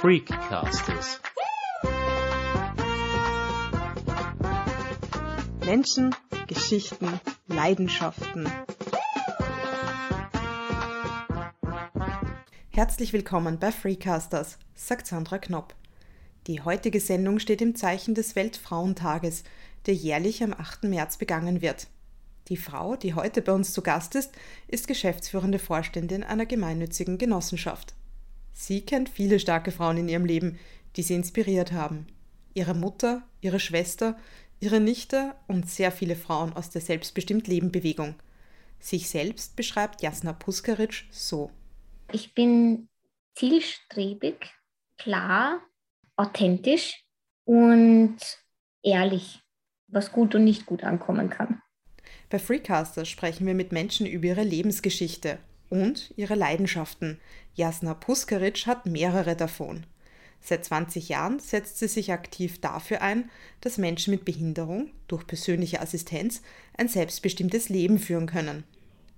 Freakcasters. Menschen, Geschichten, Leidenschaften. Herzlich willkommen bei Freecasters, sagt Sandra Knopp. Die heutige Sendung steht im Zeichen des Weltfrauentages, der jährlich am 8. März begangen wird. Die Frau, die heute bei uns zu Gast ist, ist geschäftsführende Vorständin einer gemeinnützigen Genossenschaft. Sie kennt viele starke Frauen in ihrem Leben, die sie inspiriert haben. Ihre Mutter, ihre Schwester, ihre Nichte und sehr viele Frauen aus der Selbstbestimmt Leben Bewegung. Sich selbst beschreibt Jasna Puskaric so. Ich bin zielstrebig, klar, authentisch und ehrlich, was gut und nicht gut ankommen kann. Bei Freecasters sprechen wir mit Menschen über ihre Lebensgeschichte und ihre Leidenschaften. Jasna Puskaric hat mehrere davon. Seit 20 Jahren setzt sie sich aktiv dafür ein, dass Menschen mit Behinderung durch persönliche Assistenz ein selbstbestimmtes Leben führen können.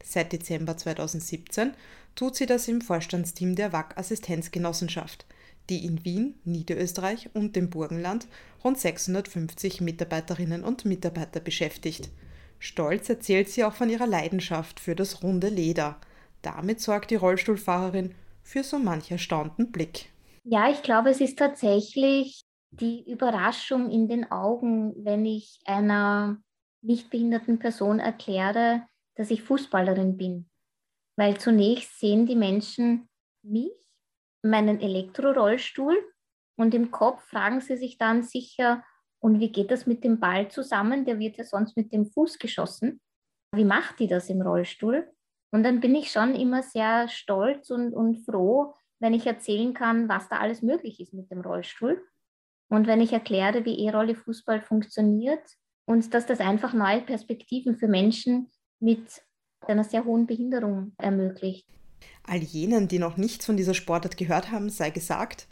Seit Dezember 2017 tut sie das im Vorstandsteam der WAC Assistenzgenossenschaft, die in Wien, Niederösterreich und dem Burgenland rund 650 Mitarbeiterinnen und Mitarbeiter beschäftigt. Stolz erzählt sie auch von ihrer Leidenschaft für das runde Leder – damit sorgt die Rollstuhlfahrerin für so manch erstaunten Blick. Ja, ich glaube, es ist tatsächlich die Überraschung in den Augen, wenn ich einer nicht behinderten Person erkläre, dass ich Fußballerin bin. Weil zunächst sehen die Menschen mich, meinen Elektrorollstuhl und im Kopf fragen sie sich dann sicher, und wie geht das mit dem Ball zusammen? Der wird ja sonst mit dem Fuß geschossen. Wie macht die das im Rollstuhl? Und dann bin ich schon immer sehr stolz und, und froh, wenn ich erzählen kann, was da alles möglich ist mit dem Rollstuhl. Und wenn ich erkläre, wie E-Rolle Fußball funktioniert und dass das einfach neue Perspektiven für Menschen mit einer sehr hohen Behinderung ermöglicht. All jenen, die noch nichts von dieser Sportart gehört haben, sei gesagt,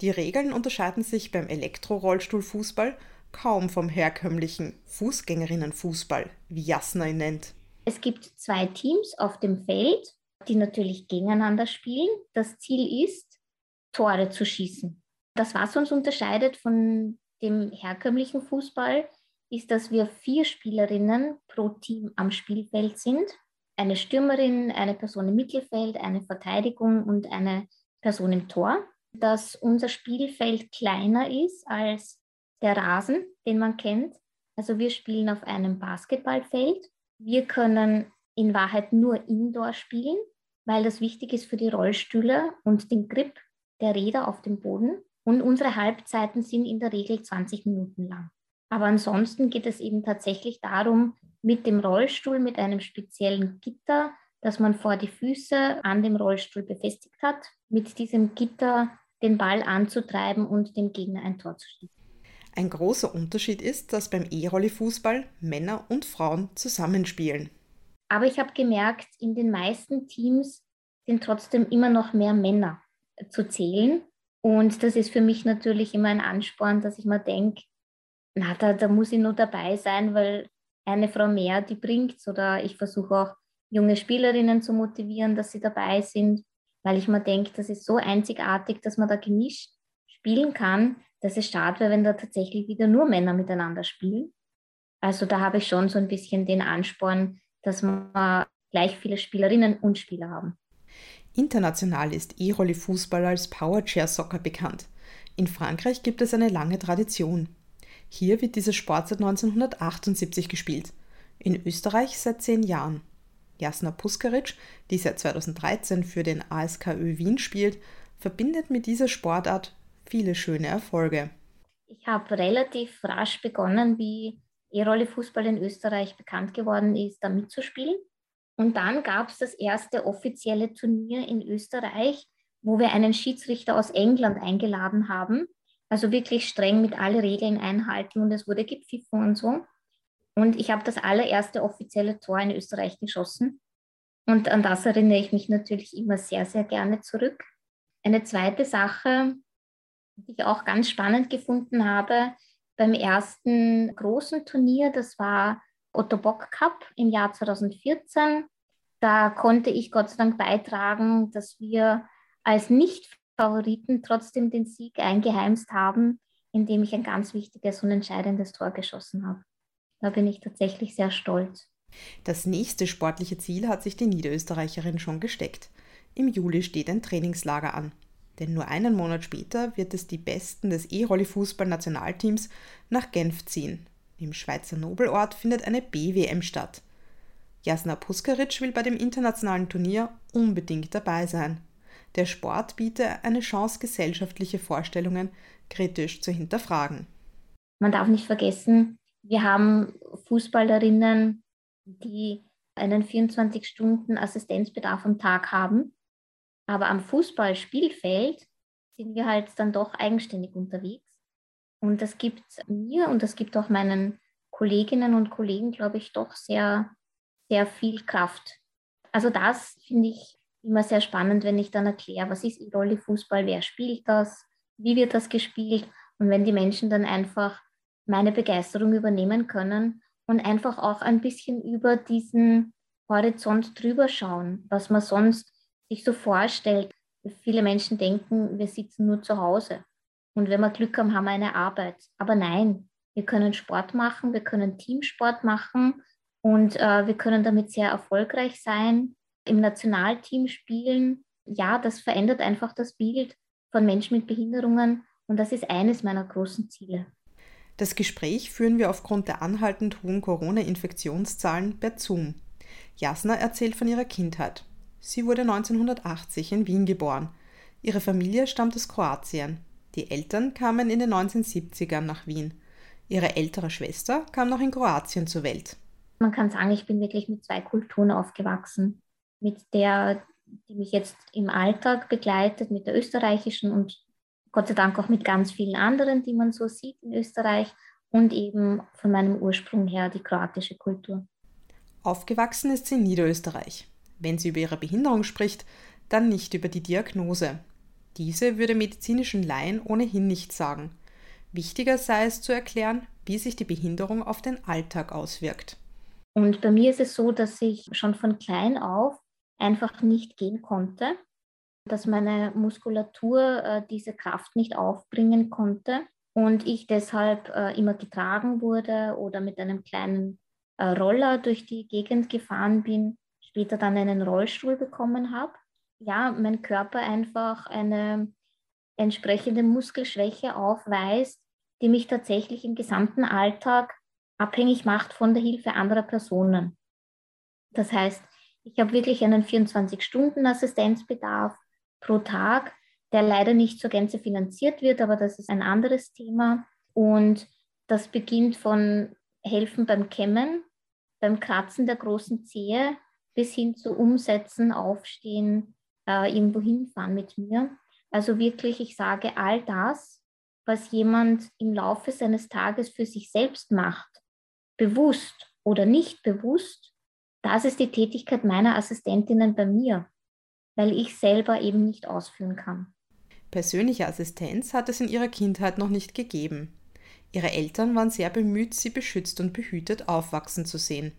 die Regeln unterscheiden sich beim Elektro-Rollstuhlfußball kaum vom herkömmlichen Fußgängerinnenfußball, wie Jasna ihn nennt. Es gibt zwei Teams auf dem Feld, die natürlich gegeneinander spielen. Das Ziel ist, Tore zu schießen. Das, was uns unterscheidet von dem herkömmlichen Fußball, ist, dass wir vier Spielerinnen pro Team am Spielfeld sind. Eine Stürmerin, eine Person im Mittelfeld, eine Verteidigung und eine Person im Tor. Dass unser Spielfeld kleiner ist als der Rasen, den man kennt. Also wir spielen auf einem Basketballfeld wir können in Wahrheit nur Indoor spielen, weil das wichtig ist für die Rollstühle und den Grip der Räder auf dem Boden. Und unsere Halbzeiten sind in der Regel 20 Minuten lang. Aber ansonsten geht es eben tatsächlich darum, mit dem Rollstuhl, mit einem speziellen Gitter, das man vor die Füße an dem Rollstuhl befestigt hat, mit diesem Gitter den Ball anzutreiben und dem Gegner ein Tor zu schießen. Ein großer Unterschied ist, dass beim E-Rolli-Fußball Männer und Frauen zusammenspielen. Aber ich habe gemerkt, in den meisten Teams sind trotzdem immer noch mehr Männer zu zählen. Und das ist für mich natürlich immer ein Ansporn, dass ich mir denke, na, da, da muss ich nur dabei sein, weil eine Frau mehr, die bringt's. Oder ich versuche auch junge Spielerinnen zu motivieren, dass sie dabei sind, weil ich mir denke, das ist so einzigartig, dass man da gemischt spielen kann, dass es schade wäre, wenn da tatsächlich wieder nur Männer miteinander spielen. Also da habe ich schon so ein bisschen den Ansporn, dass wir gleich viele Spielerinnen und Spieler haben. International ist E-Rolli Fußball als Powerchair Soccer bekannt. In Frankreich gibt es eine lange Tradition. Hier wird dieser Sport seit 1978 gespielt. In Österreich seit zehn Jahren. Jasna Puskaric, die seit 2013 für den ASKÖ Wien spielt, verbindet mit dieser Sportart viele schöne Erfolge. Ich habe relativ rasch begonnen, wie E-Rolle Fußball in Österreich bekannt geworden ist, da mitzuspielen. Und dann gab es das erste offizielle Turnier in Österreich, wo wir einen Schiedsrichter aus England eingeladen haben. Also wirklich streng mit allen Regeln einhalten und es wurde gepfiffen und so. Und ich habe das allererste offizielle Tor in Österreich geschossen. Und an das erinnere ich mich natürlich immer sehr, sehr gerne zurück. Eine zweite Sache, die ich auch ganz spannend gefunden habe beim ersten großen Turnier. Das war Otto Bock Cup im Jahr 2014. Da konnte ich Gott sei Dank beitragen, dass wir als nicht Favoriten trotzdem den Sieg eingeheimst haben, indem ich ein ganz wichtiges und entscheidendes Tor geschossen habe. Da bin ich tatsächlich sehr stolz. Das nächste sportliche Ziel hat sich die Niederösterreicherin schon gesteckt. Im Juli steht ein Trainingslager an. Denn nur einen Monat später wird es die Besten des E-Rolli-Fußball-Nationalteams nach Genf ziehen. Im Schweizer Nobelort findet eine BWM statt. Jasna Puskaric will bei dem internationalen Turnier unbedingt dabei sein. Der Sport biete eine Chance, gesellschaftliche Vorstellungen kritisch zu hinterfragen. Man darf nicht vergessen, wir haben Fußballerinnen, die einen 24-Stunden-Assistenzbedarf am Tag haben. Aber am Fußballspielfeld sind wir halt dann doch eigenständig unterwegs. Und das gibt mir und das gibt auch meinen Kolleginnen und Kollegen, glaube ich, doch sehr, sehr viel Kraft. Also das finde ich immer sehr spannend, wenn ich dann erkläre, was ist E-Rolli-Fußball, wer spielt das, wie wird das gespielt und wenn die Menschen dann einfach meine Begeisterung übernehmen können und einfach auch ein bisschen über diesen Horizont drüber schauen, was man sonst sich so vorstellt. Viele Menschen denken, wir sitzen nur zu Hause und wenn wir Glück haben, haben wir eine Arbeit. Aber nein, wir können Sport machen, wir können Teamsport machen und äh, wir können damit sehr erfolgreich sein, im Nationalteam spielen. Ja, das verändert einfach das Bild von Menschen mit Behinderungen und das ist eines meiner großen Ziele. Das Gespräch führen wir aufgrund der anhaltend hohen Corona-Infektionszahlen per Zoom. Jasna erzählt von ihrer Kindheit. Sie wurde 1980 in Wien geboren. Ihre Familie stammt aus Kroatien. Die Eltern kamen in den 1970ern nach Wien. Ihre ältere Schwester kam noch in Kroatien zur Welt. Man kann sagen, ich bin wirklich mit zwei Kulturen aufgewachsen. Mit der, die mich jetzt im Alltag begleitet, mit der österreichischen und Gott sei Dank auch mit ganz vielen anderen, die man so sieht in Österreich und eben von meinem Ursprung her die kroatische Kultur. Aufgewachsen ist sie in Niederösterreich. Wenn sie über ihre Behinderung spricht, dann nicht über die Diagnose. Diese würde medizinischen Laien ohnehin nicht sagen. Wichtiger sei es zu erklären, wie sich die Behinderung auf den Alltag auswirkt. Und bei mir ist es so, dass ich schon von klein auf einfach nicht gehen konnte dass meine Muskulatur äh, diese Kraft nicht aufbringen konnte und ich deshalb äh, immer getragen wurde oder mit einem kleinen äh, Roller durch die Gegend gefahren bin, später dann einen Rollstuhl bekommen habe. Ja, mein Körper einfach eine entsprechende Muskelschwäche aufweist, die mich tatsächlich im gesamten Alltag abhängig macht von der Hilfe anderer Personen. Das heißt, ich habe wirklich einen 24-Stunden-Assistenzbedarf pro Tag, der leider nicht zur Gänze finanziert wird, aber das ist ein anderes Thema. Und das beginnt von Helfen beim Kämmen, beim Kratzen der großen Zehe bis hin zu Umsetzen, Aufstehen, äh, irgendwo hinfahren mit mir. Also wirklich, ich sage, all das, was jemand im Laufe seines Tages für sich selbst macht, bewusst oder nicht bewusst, das ist die Tätigkeit meiner Assistentinnen bei mir weil ich selber eben nicht ausführen kann. Persönliche Assistenz hat es in ihrer Kindheit noch nicht gegeben. Ihre Eltern waren sehr bemüht, sie beschützt und behütet aufwachsen zu sehen.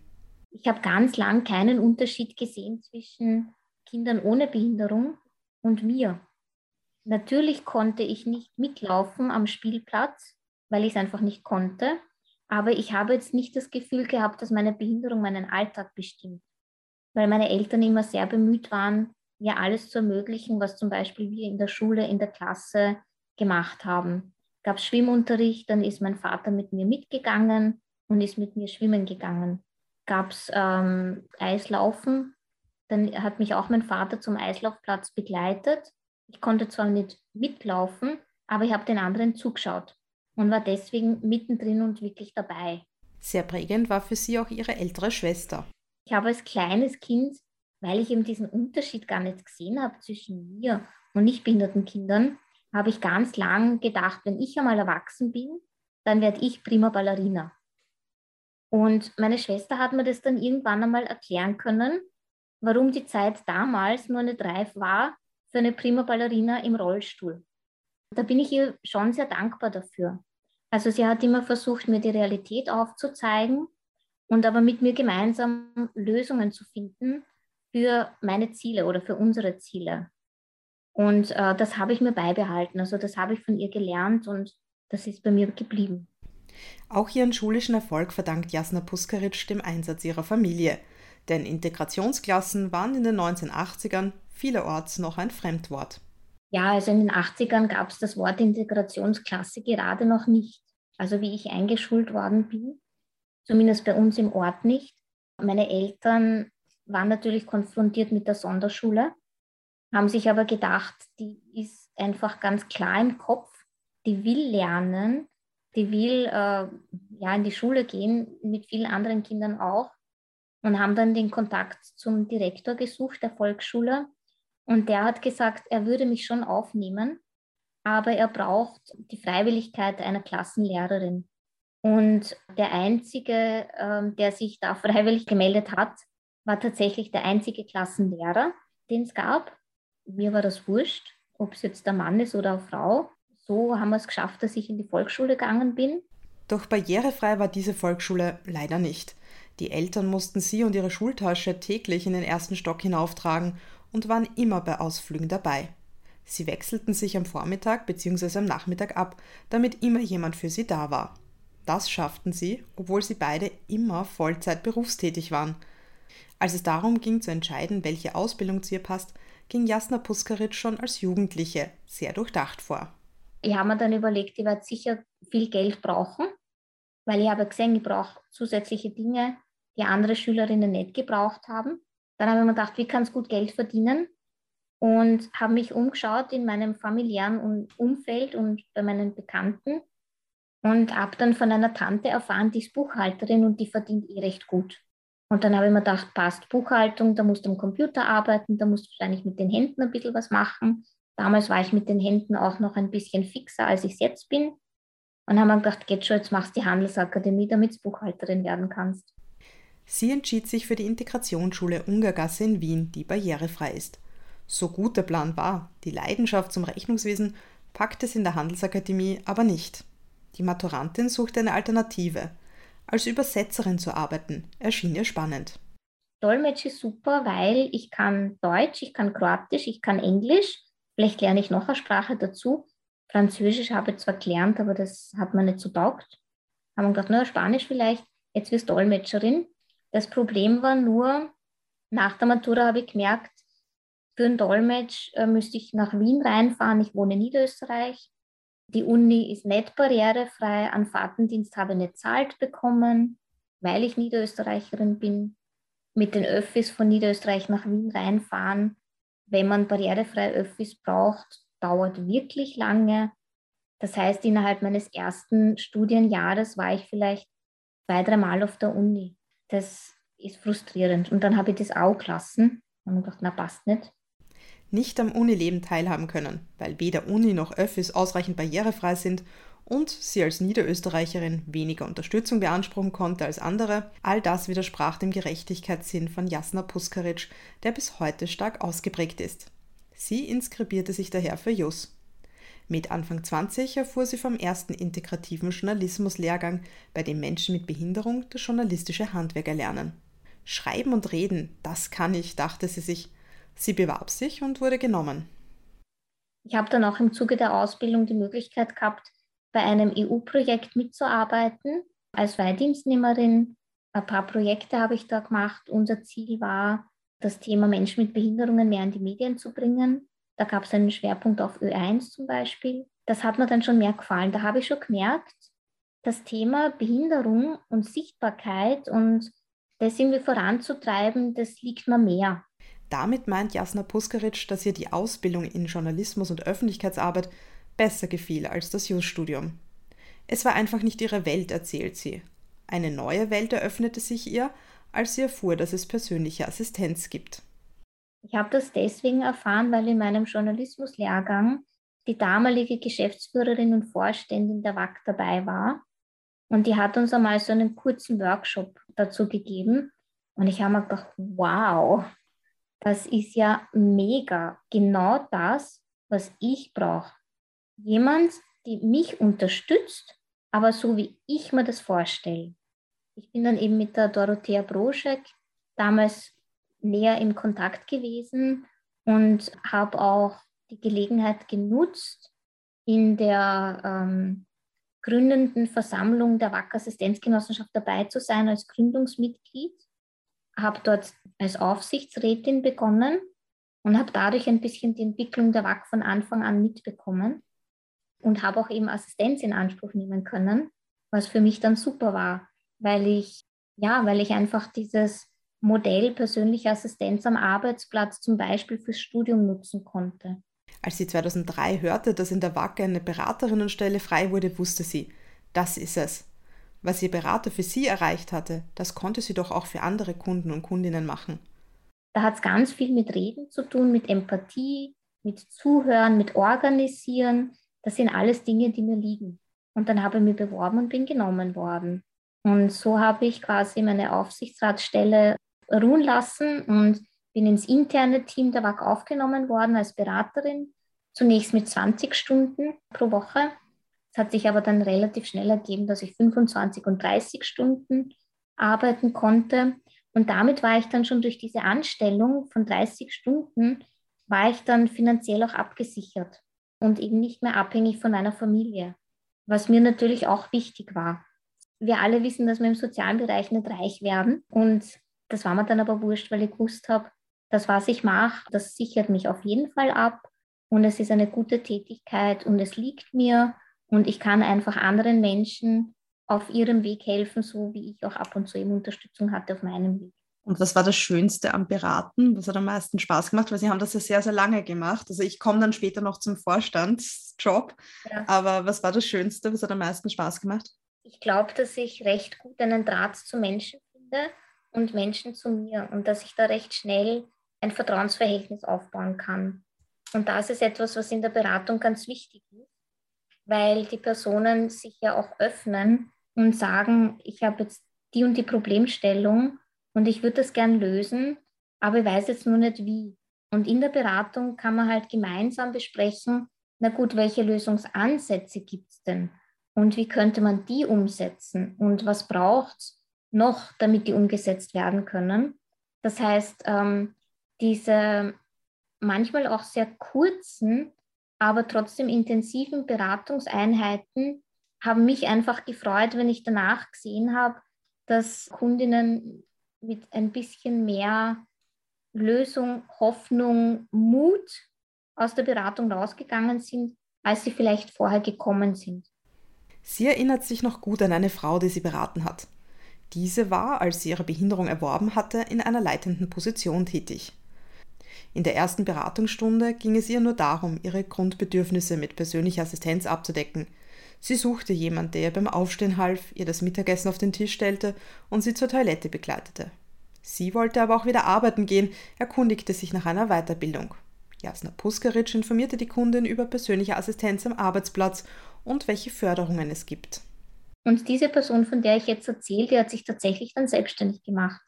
Ich habe ganz lang keinen Unterschied gesehen zwischen Kindern ohne Behinderung und mir. Natürlich konnte ich nicht mitlaufen am Spielplatz, weil ich es einfach nicht konnte. Aber ich habe jetzt nicht das Gefühl gehabt, dass meine Behinderung meinen Alltag bestimmt, weil meine Eltern immer sehr bemüht waren, mir alles zu ermöglichen, was zum Beispiel wir in der Schule, in der Klasse gemacht haben. Gab Schwimmunterricht, dann ist mein Vater mit mir mitgegangen und ist mit mir schwimmen gegangen. Gab es ähm, Eislaufen, dann hat mich auch mein Vater zum Eislaufplatz begleitet. Ich konnte zwar nicht mitlaufen, aber ich habe den anderen zugeschaut und war deswegen mittendrin und wirklich dabei. Sehr prägend war für sie auch ihre ältere Schwester. Ich habe als kleines Kind weil ich eben diesen Unterschied gar nicht gesehen habe zwischen mir und nicht behinderten Kindern, habe ich ganz lang gedacht, wenn ich einmal erwachsen bin, dann werde ich prima Ballerina. Und meine Schwester hat mir das dann irgendwann einmal erklären können, warum die Zeit damals nur nicht reif war für eine prima Ballerina im Rollstuhl. Da bin ich ihr schon sehr dankbar dafür. Also sie hat immer versucht, mir die Realität aufzuzeigen und aber mit mir gemeinsam Lösungen zu finden, für meine Ziele oder für unsere Ziele. Und äh, das habe ich mir beibehalten. Also das habe ich von ihr gelernt und das ist bei mir geblieben. Auch ihren schulischen Erfolg verdankt Jasna Puskaritsch dem Einsatz ihrer Familie. Denn Integrationsklassen waren in den 1980ern vielerorts noch ein Fremdwort. Ja, also in den 80ern gab es das Wort Integrationsklasse gerade noch nicht. Also wie ich eingeschult worden bin, zumindest bei uns im Ort nicht. Meine Eltern waren natürlich konfrontiert mit der Sonderschule, haben sich aber gedacht, die ist einfach ganz klar im Kopf, die will lernen, die will äh, ja in die Schule gehen, mit vielen anderen Kindern auch und haben dann den Kontakt zum Direktor gesucht der Volksschule und der hat gesagt, er würde mich schon aufnehmen, aber er braucht die Freiwilligkeit einer Klassenlehrerin. Und der Einzige, äh, der sich da freiwillig gemeldet hat, war tatsächlich der einzige Klassenlehrer, den es gab. Mir war das wurscht, ob es jetzt der Mann ist oder eine Frau. So haben wir es geschafft, dass ich in die Volksschule gegangen bin. Doch barrierefrei war diese Volksschule leider nicht. Die Eltern mussten sie und ihre Schultasche täglich in den ersten Stock hinauftragen und waren immer bei Ausflügen dabei. Sie wechselten sich am Vormittag bzw. am Nachmittag ab, damit immer jemand für sie da war. Das schafften sie, obwohl sie beide immer Vollzeit berufstätig waren. Als es darum ging zu entscheiden, welche Ausbildung zu ihr passt, ging Jasna Puskaritsch schon als Jugendliche sehr durchdacht vor. Ich habe mir dann überlegt, ich werde sicher viel Geld brauchen, weil ich habe gesehen, ich brauche zusätzliche Dinge, die andere Schülerinnen nicht gebraucht haben. Dann habe ich mir gedacht, wie kann es gut Geld verdienen? Und habe mich umgeschaut in meinem familiären Umfeld und bei meinen Bekannten und habe dann von einer Tante erfahren, die ist Buchhalterin und die verdient eh recht gut. Und dann habe ich mir gedacht, passt Buchhaltung, da musst du am Computer arbeiten, da musst du wahrscheinlich mit den Händen ein bisschen was machen. Damals war ich mit den Händen auch noch ein bisschen fixer, als ich es jetzt bin. Und haben wir gedacht, geht schon, jetzt machst du die Handelsakademie, damit du Buchhalterin werden kannst. Sie entschied sich für die Integrationsschule Ungergasse in Wien, die barrierefrei ist. So gut der Plan war, die Leidenschaft zum Rechnungswesen packte es in der Handelsakademie aber nicht. Die Maturantin suchte eine Alternative. Als Übersetzerin zu arbeiten, erschien ihr spannend. Dolmetsch ist super, weil ich kann Deutsch, ich kann Kroatisch, ich kann Englisch. Vielleicht lerne ich noch eine Sprache dazu. Französisch habe ich zwar gelernt, aber das hat mir nicht so taugt. Haben wir gedacht, na, Spanisch vielleicht, jetzt wirst du Dolmetscherin. Das Problem war nur, nach der Matura habe ich gemerkt, für einen Dolmetsch äh, müsste ich nach Wien reinfahren. Ich wohne in Niederösterreich. Die Uni ist nicht barrierefrei. An Fahrtendienst habe ich nicht zahlt bekommen, weil ich Niederösterreicherin bin. Mit den Öffis von Niederösterreich nach Wien reinfahren, wenn man barrierefrei Öffis braucht, dauert wirklich lange. Das heißt, innerhalb meines ersten Studienjahres war ich vielleicht zwei, dreimal auf der Uni das ist frustrierend. Und dann habe ich das auch gelassen und gedacht, na passt nicht. Nicht am Unileben teilhaben können, weil weder Uni noch Öffis ausreichend barrierefrei sind und sie als Niederösterreicherin weniger Unterstützung beanspruchen konnte als andere, all das widersprach dem Gerechtigkeitssinn von Jasna Puskaritsch, der bis heute stark ausgeprägt ist. Sie inskribierte sich daher für JUS. Mit Anfang 20 erfuhr sie vom ersten integrativen Journalismuslehrgang, bei dem Menschen mit Behinderung das journalistische Handwerk erlernen. Schreiben und reden, das kann ich, dachte sie sich. Sie bewarb sich und wurde genommen. Ich habe dann auch im Zuge der Ausbildung die Möglichkeit gehabt, bei einem EU-Projekt mitzuarbeiten als Wehrdienstnehmerin. Ein paar Projekte habe ich da gemacht. Unser Ziel war, das Thema Menschen mit Behinderungen mehr in die Medien zu bringen. Da gab es einen Schwerpunkt auf Ö1 zum Beispiel. Das hat mir dann schon mehr gefallen. Da habe ich schon gemerkt, das Thema Behinderung und Sichtbarkeit und das irgendwie voranzutreiben, das liegt mir mehr. Damit meint Jasna Puskaritsch, dass ihr die Ausbildung in Journalismus und Öffentlichkeitsarbeit besser gefiel als das Jus-Studium. Es war einfach nicht ihre Welt, erzählt sie. Eine neue Welt eröffnete sich ihr, als sie erfuhr, dass es persönliche Assistenz gibt. Ich habe das deswegen erfahren, weil in meinem Journalismuslehrgang die damalige Geschäftsführerin und Vorständin der WAC dabei war. Und die hat uns einmal so einen kurzen Workshop dazu gegeben. Und ich habe mir gedacht, wow, das ist ja mega. Genau das, was ich brauche. Jemand, die mich unterstützt, aber so wie ich mir das vorstelle. Ich bin dann eben mit der Dorothea Broschek damals näher im Kontakt gewesen und habe auch die Gelegenheit genutzt, in der ähm, gründenden Versammlung der WAC Assistenzgenossenschaft dabei zu sein als Gründungsmitglied. Habe dort als Aufsichtsrätin begonnen und habe dadurch ein bisschen die Entwicklung der WAC von Anfang an mitbekommen und habe auch eben Assistenz in Anspruch nehmen können, was für mich dann super war, weil ich ja, weil ich einfach dieses Modell persönliche Assistenz am Arbeitsplatz zum Beispiel fürs Studium nutzen konnte. Als sie 2003 hörte, dass in der WAC eine Beraterinnenstelle frei wurde, wusste sie, das ist es. Was ihr Berater für sie erreicht hatte, das konnte sie doch auch für andere Kunden und Kundinnen machen. Da hat es ganz viel mit Reden zu tun, mit Empathie, mit Zuhören, mit Organisieren. Das sind alles Dinge, die mir liegen. Und dann habe ich mich beworben und bin genommen worden. Und so habe ich quasi meine Aufsichtsratsstelle ruhen lassen und bin ins interne Team der WAG aufgenommen worden als Beraterin, zunächst mit 20 Stunden pro Woche. Es hat sich aber dann relativ schnell ergeben, dass ich 25 und 30 Stunden arbeiten konnte. Und damit war ich dann schon durch diese Anstellung von 30 Stunden, war ich dann finanziell auch abgesichert und eben nicht mehr abhängig von einer Familie, was mir natürlich auch wichtig war. Wir alle wissen, dass wir im sozialen Bereich nicht reich werden und das war mir dann aber wurscht, weil ich gewusst habe, das, was ich mache, das sichert mich auf jeden Fall ab und es ist eine gute Tätigkeit und es liegt mir und ich kann einfach anderen Menschen auf ihrem Weg helfen, so wie ich auch ab und zu eben Unterstützung hatte auf meinem Weg. Und was war das Schönste am Beraten? Was hat am meisten Spaß gemacht? Weil Sie haben das ja sehr, sehr lange gemacht. Also ich komme dann später noch zum Vorstandsjob. Ja. Aber was war das Schönste? Was hat am meisten Spaß gemacht? Ich glaube, dass ich recht gut einen Draht zu Menschen finde und Menschen zu mir und dass ich da recht schnell ein Vertrauensverhältnis aufbauen kann. Und das ist etwas, was in der Beratung ganz wichtig ist, weil die Personen sich ja auch öffnen und sagen, ich habe jetzt die und die Problemstellung und ich würde das gern lösen, aber ich weiß jetzt nur nicht wie. Und in der Beratung kann man halt gemeinsam besprechen, na gut, welche Lösungsansätze gibt es denn? Und wie könnte man die umsetzen? Und was braucht es noch, damit die umgesetzt werden können? Das heißt, ähm, diese manchmal auch sehr kurzen, aber trotzdem intensiven Beratungseinheiten haben mich einfach gefreut, wenn ich danach gesehen habe, dass Kundinnen mit ein bisschen mehr Lösung, Hoffnung, Mut aus der Beratung rausgegangen sind, als sie vielleicht vorher gekommen sind. Sie erinnert sich noch gut an eine Frau, die sie beraten hat. Diese war, als sie ihre Behinderung erworben hatte, in einer leitenden Position tätig. In der ersten Beratungsstunde ging es ihr nur darum, ihre Grundbedürfnisse mit persönlicher Assistenz abzudecken. Sie suchte jemand, der ihr beim Aufstehen half, ihr das Mittagessen auf den Tisch stellte und sie zur Toilette begleitete. Sie wollte aber auch wieder arbeiten gehen, erkundigte sich nach einer Weiterbildung. Jasna Puskaric informierte die Kundin über persönliche Assistenz am Arbeitsplatz und welche Förderungen es gibt. Und diese Person, von der ich jetzt erzähle, die hat sich tatsächlich dann selbstständig gemacht.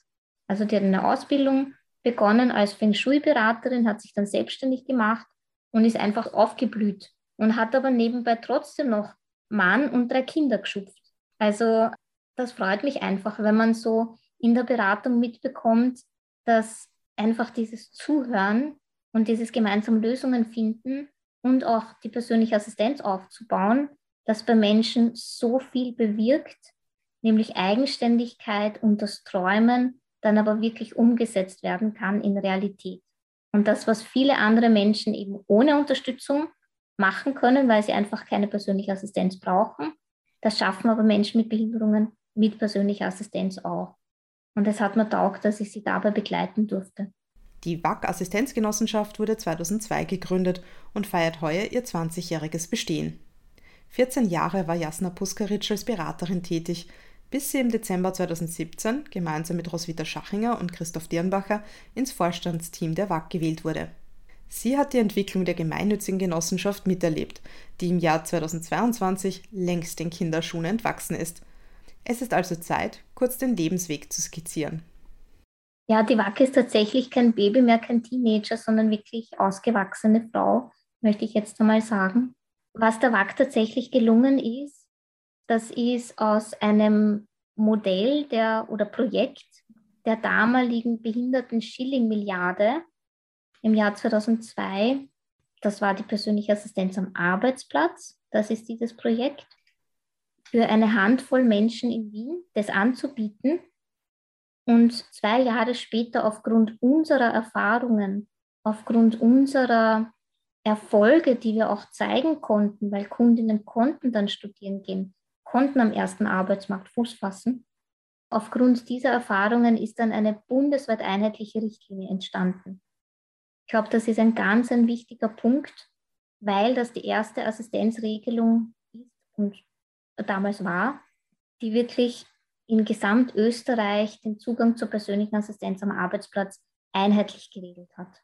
Also die hat eine Ausbildung begonnen als Feng Shui-Beraterin, hat sich dann selbstständig gemacht und ist einfach aufgeblüht und hat aber nebenbei trotzdem noch Mann und drei Kinder geschupft. Also das freut mich einfach, wenn man so in der Beratung mitbekommt, dass einfach dieses Zuhören und dieses gemeinsam Lösungen finden und auch die persönliche Assistenz aufzubauen, das bei Menschen so viel bewirkt, nämlich Eigenständigkeit und das Träumen dann aber wirklich umgesetzt werden kann in Realität. Und das, was viele andere Menschen eben ohne Unterstützung machen können, weil sie einfach keine persönliche Assistenz brauchen, das schaffen aber Menschen mit Behinderungen mit persönlicher Assistenz auch. Und es hat mir taugt, dass ich sie dabei begleiten durfte. Die WAC Assistenzgenossenschaft wurde 2002 gegründet und feiert heuer ihr 20-jähriges Bestehen. 14 Jahre war Jasna Puskaric als Beraterin tätig, bis sie im Dezember 2017 gemeinsam mit Roswitha Schachinger und Christoph Dirnbacher ins Vorstandsteam der WAG gewählt wurde. Sie hat die Entwicklung der gemeinnützigen Genossenschaft miterlebt, die im Jahr 2022 längst den Kinderschuhen entwachsen ist. Es ist also Zeit, kurz den Lebensweg zu skizzieren. Ja, die WAG ist tatsächlich kein Baby mehr, kein Teenager, sondern wirklich ausgewachsene Frau, möchte ich jetzt einmal sagen. Was der WAG tatsächlich gelungen ist, das ist aus einem Modell der, oder Projekt der damaligen behinderten Schilling-Milliarde im Jahr 2002 Das war die persönliche Assistenz am Arbeitsplatz. Das ist dieses Projekt. Für eine Handvoll Menschen in Wien, das anzubieten. Und zwei Jahre später aufgrund unserer Erfahrungen, aufgrund unserer Erfolge, die wir auch zeigen konnten, weil Kundinnen konnten dann studieren gehen, konnten am ersten Arbeitsmarkt Fuß fassen. Aufgrund dieser Erfahrungen ist dann eine bundesweit einheitliche Richtlinie entstanden. Ich glaube, das ist ein ganz ein wichtiger Punkt, weil das die erste Assistenzregelung ist und damals war, die wirklich in Gesamtösterreich den Zugang zur persönlichen Assistenz am Arbeitsplatz einheitlich geregelt hat.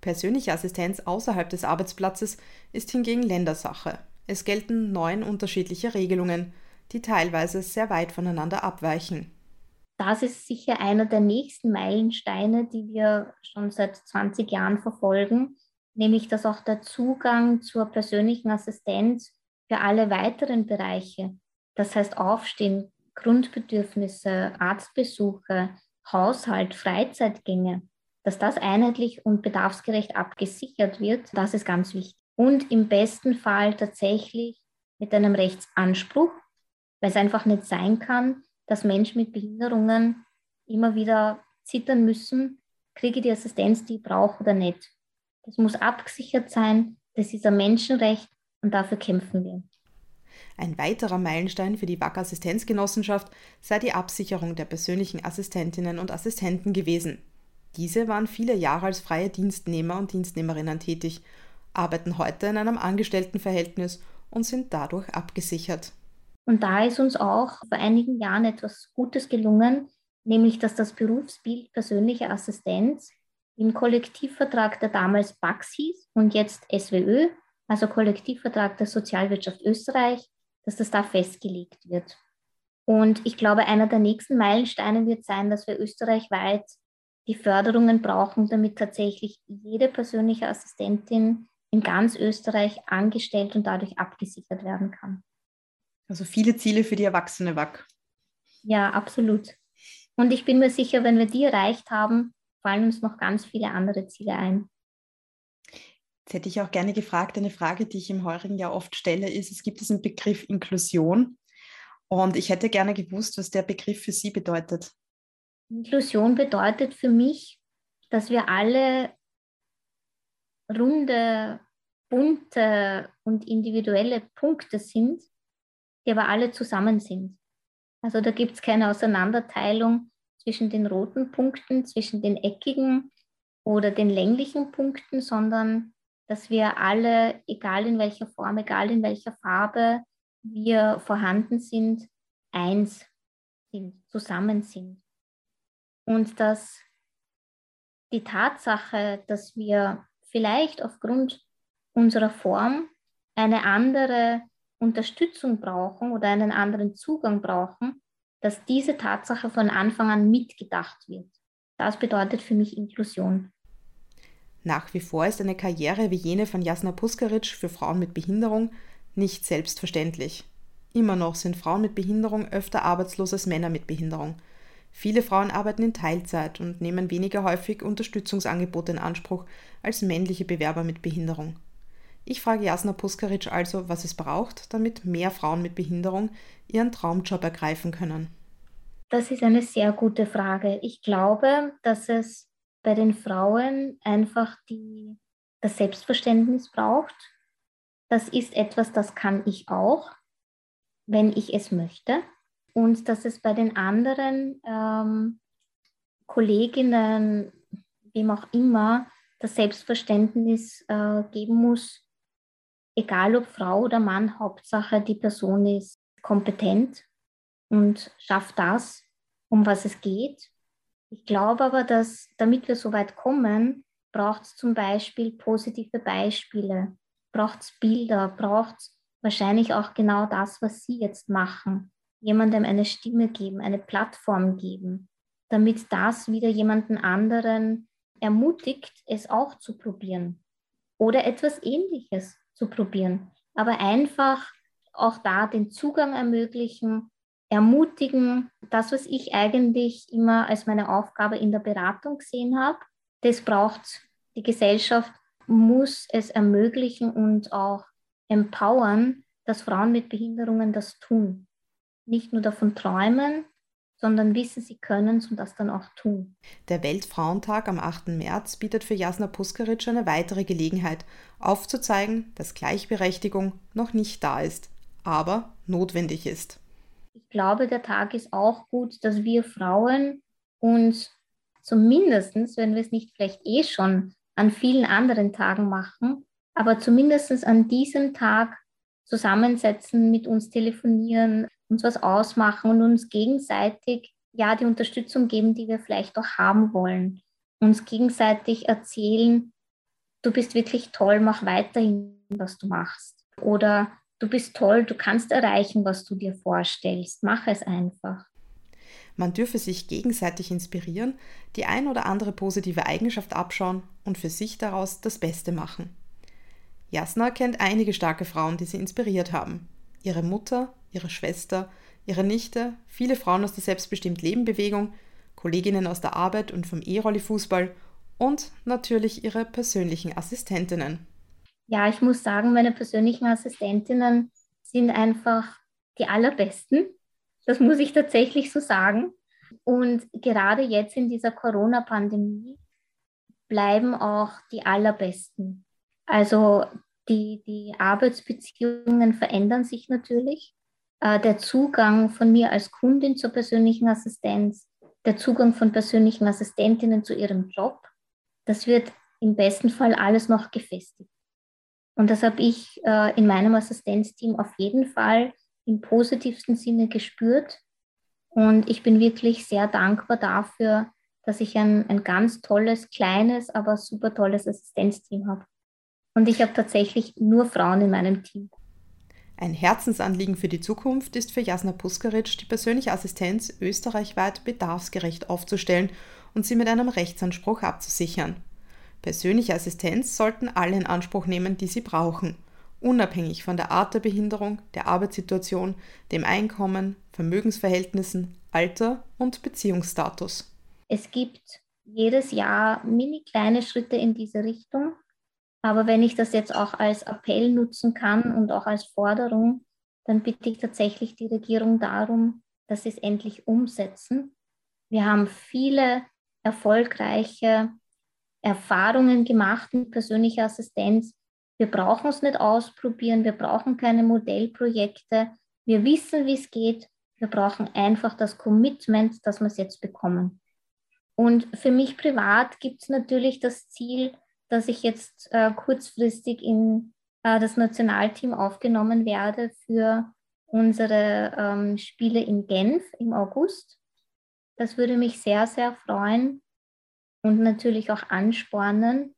Persönliche Assistenz außerhalb des Arbeitsplatzes ist hingegen Ländersache. Es gelten neun unterschiedliche Regelungen, die teilweise sehr weit voneinander abweichen. Das ist sicher einer der nächsten Meilensteine, die wir schon seit 20 Jahren verfolgen, nämlich dass auch der Zugang zur persönlichen Assistenz für alle weiteren Bereiche, das heißt Aufstehen, Grundbedürfnisse, Arztbesuche, Haushalt, Freizeitgänge, dass das einheitlich und bedarfsgerecht abgesichert wird, das ist ganz wichtig. Und im besten Fall tatsächlich mit einem Rechtsanspruch, weil es einfach nicht sein kann, dass Menschen mit Behinderungen immer wieder zittern müssen, kriege ich die Assistenz, die ich brauche oder nicht. Das muss abgesichert sein, das ist ein Menschenrecht und dafür kämpfen wir. Ein weiterer Meilenstein für die WAC Assistenzgenossenschaft sei die Absicherung der persönlichen Assistentinnen und Assistenten gewesen. Diese waren viele Jahre als freie Dienstnehmer und Dienstnehmerinnen tätig, arbeiten heute in einem Angestelltenverhältnis und sind dadurch abgesichert. Und da ist uns auch vor einigen Jahren etwas Gutes gelungen, nämlich dass das Berufsbild persönliche Assistenz im Kollektivvertrag, der damals BAX hieß und jetzt SWÖ, also Kollektivvertrag der Sozialwirtschaft Österreich, dass das da festgelegt wird. Und ich glaube, einer der nächsten Meilensteine wird sein, dass wir österreichweit die Förderungen brauchen, damit tatsächlich jede persönliche Assistentin in ganz Österreich angestellt und dadurch abgesichert werden kann. Also viele Ziele für die erwachsene WAC. Ja, absolut. Und ich bin mir sicher, wenn wir die erreicht haben, fallen uns noch ganz viele andere Ziele ein. Jetzt hätte ich auch gerne gefragt, eine Frage, die ich im heurigen Jahr oft stelle, ist, es gibt diesen Begriff Inklusion. Und ich hätte gerne gewusst, was der Begriff für Sie bedeutet. Inklusion bedeutet für mich, dass wir alle runde, bunte und individuelle Punkte sind, die aber alle zusammen sind. Also da gibt es keine Auseinanderteilung zwischen den roten Punkten, zwischen den eckigen oder den länglichen Punkten, sondern dass wir alle, egal in welcher Form, egal in welcher Farbe wir vorhanden sind, eins sind, zusammen sind und dass die Tatsache, dass wir vielleicht aufgrund unserer Form eine andere Unterstützung brauchen oder einen anderen Zugang brauchen, dass diese Tatsache von Anfang an mitgedacht wird. Das bedeutet für mich Inklusion. Nach wie vor ist eine Karriere wie jene von Jasna Puskaric für Frauen mit Behinderung nicht selbstverständlich. Immer noch sind Frauen mit Behinderung öfter arbeitslos als Männer mit Behinderung. Viele Frauen arbeiten in Teilzeit und nehmen weniger häufig Unterstützungsangebote in Anspruch als männliche Bewerber mit Behinderung. Ich frage Jasna Puskaric also, was es braucht, damit mehr Frauen mit Behinderung ihren Traumjob ergreifen können. Das ist eine sehr gute Frage. Ich glaube, dass es bei den Frauen einfach die, das Selbstverständnis braucht. Das ist etwas, das kann ich auch, wenn ich es möchte und dass es bei den anderen ähm, Kolleginnen, wem auch immer, das Selbstverständnis äh, geben muss, egal ob Frau oder Mann, Hauptsache die Person ist kompetent und schafft das, um was es geht. Ich glaube aber, dass damit wir so weit kommen, braucht es zum Beispiel positive Beispiele, braucht es Bilder, braucht es wahrscheinlich auch genau das, was Sie jetzt machen. Jemandem eine Stimme geben, eine Plattform geben, damit das wieder jemanden anderen ermutigt, es auch zu probieren. Oder etwas Ähnliches zu probieren. Aber einfach auch da den Zugang ermöglichen, ermutigen. Das, was ich eigentlich immer als meine Aufgabe in der Beratung gesehen habe, das braucht die Gesellschaft muss es ermöglichen und auch empowern, dass Frauen mit Behinderungen das tun. Nicht nur davon träumen, sondern wissen, sie können es und das dann auch tun. Der Weltfrauentag am 8. März bietet für Jasna Puskaric eine weitere Gelegenheit, aufzuzeigen, dass Gleichberechtigung noch nicht da ist, aber notwendig ist. Ich glaube, der Tag ist auch gut, dass wir Frauen uns zumindest, wenn wir es nicht vielleicht eh schon an vielen anderen Tagen machen, aber zumindest an diesem Tag zusammensetzen, mit uns telefonieren, uns was ausmachen und uns gegenseitig ja die Unterstützung geben, die wir vielleicht auch haben wollen. Uns gegenseitig erzählen, du bist wirklich toll, mach weiterhin, was du machst. Oder du bist toll, du kannst erreichen, was du dir vorstellst. Mach es einfach. Man dürfe sich gegenseitig inspirieren, die ein oder andere positive Eigenschaft abschauen und für sich daraus das Beste machen. Jasna kennt einige starke Frauen, die sie inspiriert haben. Ihre Mutter, ihre Schwester, ihre Nichte, viele Frauen aus der Selbstbestimmt Leben Bewegung, Kolleginnen aus der Arbeit und vom E-Rolli-Fußball und natürlich ihre persönlichen Assistentinnen. Ja, ich muss sagen, meine persönlichen Assistentinnen sind einfach die allerbesten. Das muss ich tatsächlich so sagen. Und gerade jetzt in dieser Corona-Pandemie bleiben auch die allerbesten. Also die, die Arbeitsbeziehungen verändern sich natürlich. Äh, der Zugang von mir als Kundin zur persönlichen Assistenz, der Zugang von persönlichen Assistentinnen zu ihrem Job, das wird im besten Fall alles noch gefestigt. Und das habe ich äh, in meinem Assistenzteam auf jeden Fall im positivsten Sinne gespürt. Und ich bin wirklich sehr dankbar dafür, dass ich ein, ein ganz tolles, kleines, aber super tolles Assistenzteam habe. Und ich habe tatsächlich nur Frauen in meinem Team. Ein Herzensanliegen für die Zukunft ist für Jasna Puskaric, die persönliche Assistenz österreichweit bedarfsgerecht aufzustellen und sie mit einem Rechtsanspruch abzusichern. Persönliche Assistenz sollten alle in Anspruch nehmen, die sie brauchen, unabhängig von der Art der Behinderung, der Arbeitssituation, dem Einkommen, Vermögensverhältnissen, Alter und Beziehungsstatus. Es gibt jedes Jahr mini kleine Schritte in diese Richtung. Aber wenn ich das jetzt auch als Appell nutzen kann und auch als Forderung, dann bitte ich tatsächlich die Regierung darum, dass sie es endlich umsetzen. Wir haben viele erfolgreiche Erfahrungen gemacht mit persönlicher Assistenz. Wir brauchen es nicht ausprobieren, wir brauchen keine Modellprojekte. Wir wissen, wie es geht. Wir brauchen einfach das Commitment, dass wir es jetzt bekommen. Und für mich privat gibt es natürlich das Ziel, dass ich jetzt äh, kurzfristig in äh, das Nationalteam aufgenommen werde für unsere ähm, Spiele in Genf im August. Das würde mich sehr, sehr freuen und natürlich auch anspornen.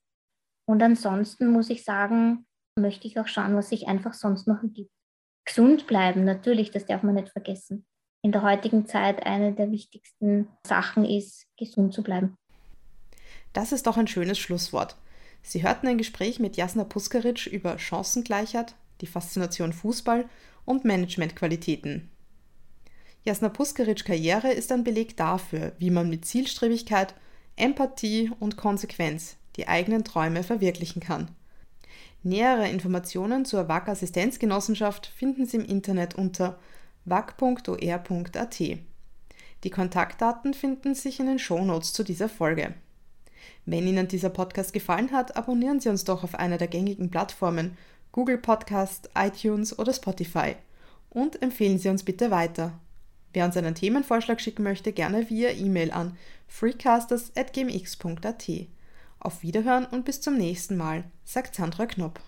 Und ansonsten muss ich sagen, möchte ich auch schauen, was sich einfach sonst noch gibt. Gesund bleiben, natürlich, das darf man nicht vergessen. In der heutigen Zeit eine der wichtigsten Sachen ist, gesund zu bleiben. Das ist doch ein schönes Schlusswort. Sie hörten ein Gespräch mit Jasna Puskaric über Chancengleichheit, die Faszination Fußball und Managementqualitäten. Jasna Puskaric Karriere ist ein Beleg dafür, wie man mit Zielstrebigkeit, Empathie und Konsequenz die eigenen Träume verwirklichen kann. Nähere Informationen zur WAC Assistenzgenossenschaft finden Sie im Internet unter wac.or.at. Die Kontaktdaten finden sich in den Shownotes zu dieser Folge. Wenn Ihnen dieser Podcast gefallen hat, abonnieren Sie uns doch auf einer der gängigen Plattformen Google Podcast, iTunes oder Spotify und empfehlen Sie uns bitte weiter. Wer uns einen Themenvorschlag schicken möchte, gerne via E-Mail an freecasters.gmx.at. Auf Wiederhören und bis zum nächsten Mal, sagt Sandra Knopp.